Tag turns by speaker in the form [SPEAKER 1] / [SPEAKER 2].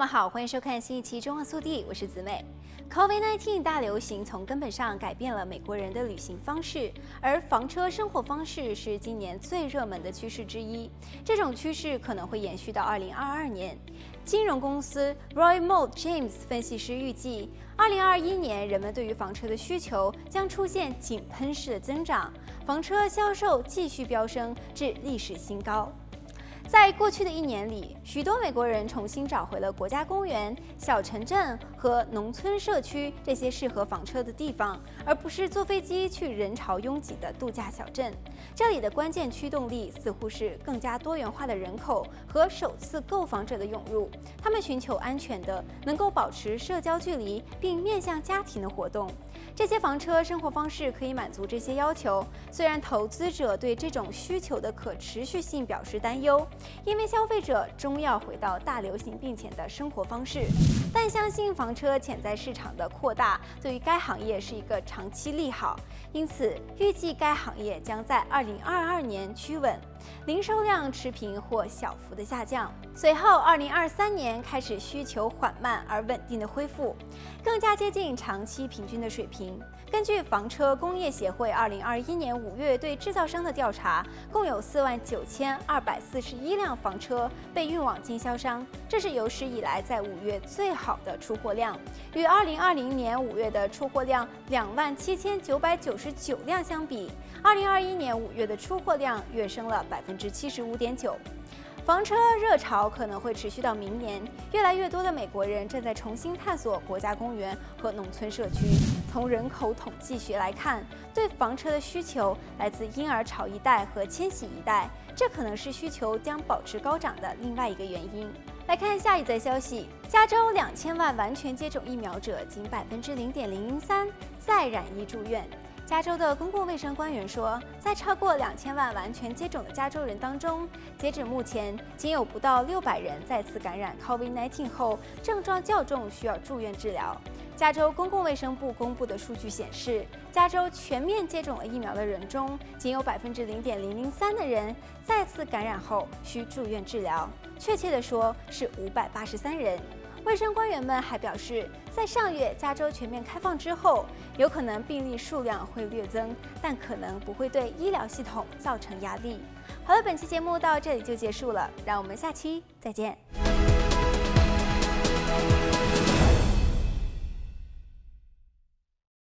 [SPEAKER 1] 们好，欢迎收看新一期《中澳速递》，我是子美。COVID-19 大流行从根本上改变了美国人的旅行方式，而房车生活方式是今年最热门的趋势之一。这种趋势可能会延续到2022年。金融公司 Roymond James 分析师预计，2021年人们对于房车的需求将出现井喷式的增长，房车销售继续飙升至历史新高。在过去的一年里，许多美国人重新找回了国家公园、小城镇和农村社区这些适合房车的地方，而不是坐飞机去人潮拥挤的度假小镇。这里的关键驱动力似乎是更加多元化的人口和首次购房者的涌入。他们寻求安全的、能够保持社交距离并面向家庭的活动。这些房车生活方式可以满足这些要求，虽然投资者对这种需求的可持续性表示担忧，因为消费者终要回到大流行病前的生活方式，但相信房车潜在市场的扩大对于该行业是一个长期利好，因此预计该行业将在2022年趋稳。零售量持平或小幅的下降，随后二零二三年开始需求缓慢而稳定的恢复，更加接近长期平均的水平。根据房车工业协会二零二一年五月对制造商的调查，共有四万九千二百四十一一辆房车被运往经销商，这是有史以来在五月最好的出货量。与二零二零年五月的出货量两万七千九百九十九辆相比，二零二一年五月的出货量跃升了百分之七十五点九。房车热潮可能会持续到明年，越来越多的美国人正在重新探索国家公园和农村社区。从人口统计学来看，对房车的需求来自婴儿潮一代和千禧一代，这可能是需求将保持高涨的另外一个原因。来看下一则消息：加州两千万完全接种疫苗者，仅百分之零点零零三再染疫住院。加州的公共卫生官员说，在超过两千万完全接种的加州人当中，截止目前，仅有不到六百人再次感染 COVID-19 后症状较重，需要住院治疗。加州公共卫生部公布的数据显示，加州全面接种了疫苗的人中，仅有百分之零点零零三的人再次感染后需住院治疗，确切的说是五百八十三人。卫生官员们还表示，在上月加州全面开放之后，有可能病例数量会略增，但可能不会对医疗系统造成压力。好了，本期节目到这里就结束了，让我们下期再见。